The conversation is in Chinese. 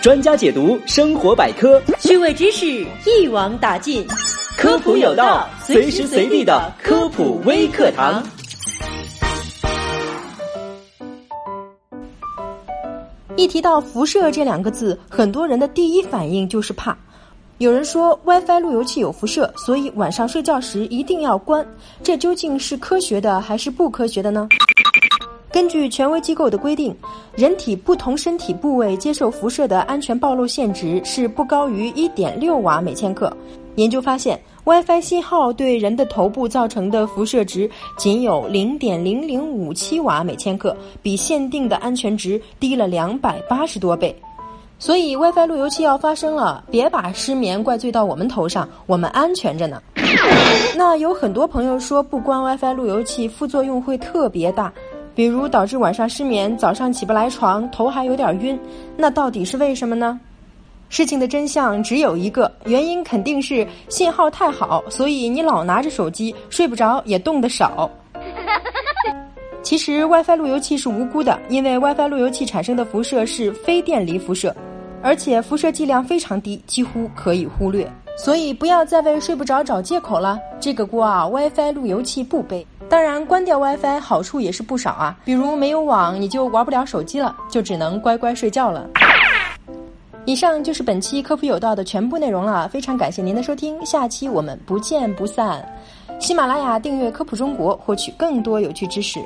专家解读生活百科，趣味知识一网打尽，科普有道，随时随地的科普微课堂。一提到辐射这两个字，很多人的第一反应就是怕。有人说 WiFi 路由器有辐射，所以晚上睡觉时一定要关。这究竟是科学的还是不科学的呢？根据权威机构的规定，人体不同身体部位接受辐射的安全暴露限值是不高于一点六瓦每千克。研究发现，WiFi 信号对人的头部造成的辐射值仅有零点零零五七瓦每千克，比限定的安全值低了两百八十多倍。所以 WiFi 路由器要发生了，别把失眠怪罪到我们头上，我们安全着呢。那有很多朋友说不关 WiFi 路由器副作用会特别大，比如导致晚上失眠，早上起不来床，头还有点晕。那到底是为什么呢？事情的真相只有一个，原因肯定是信号太好，所以你老拿着手机，睡不着也动得少。其实 WiFi 路由器是无辜的，因为 WiFi 路由器产生的辐射是非电离辐射。而且辐射剂量非常低，几乎可以忽略，所以不要再为睡不着找借口了。这个锅啊，WiFi 路由器不背。当然，关掉 WiFi 好处也是不少啊，比如没有网你就玩不了手机了，就只能乖乖睡觉了。以上就是本期科普有道的全部内容了，非常感谢您的收听，下期我们不见不散。喜马拉雅订阅科普中国，获取更多有趣知识。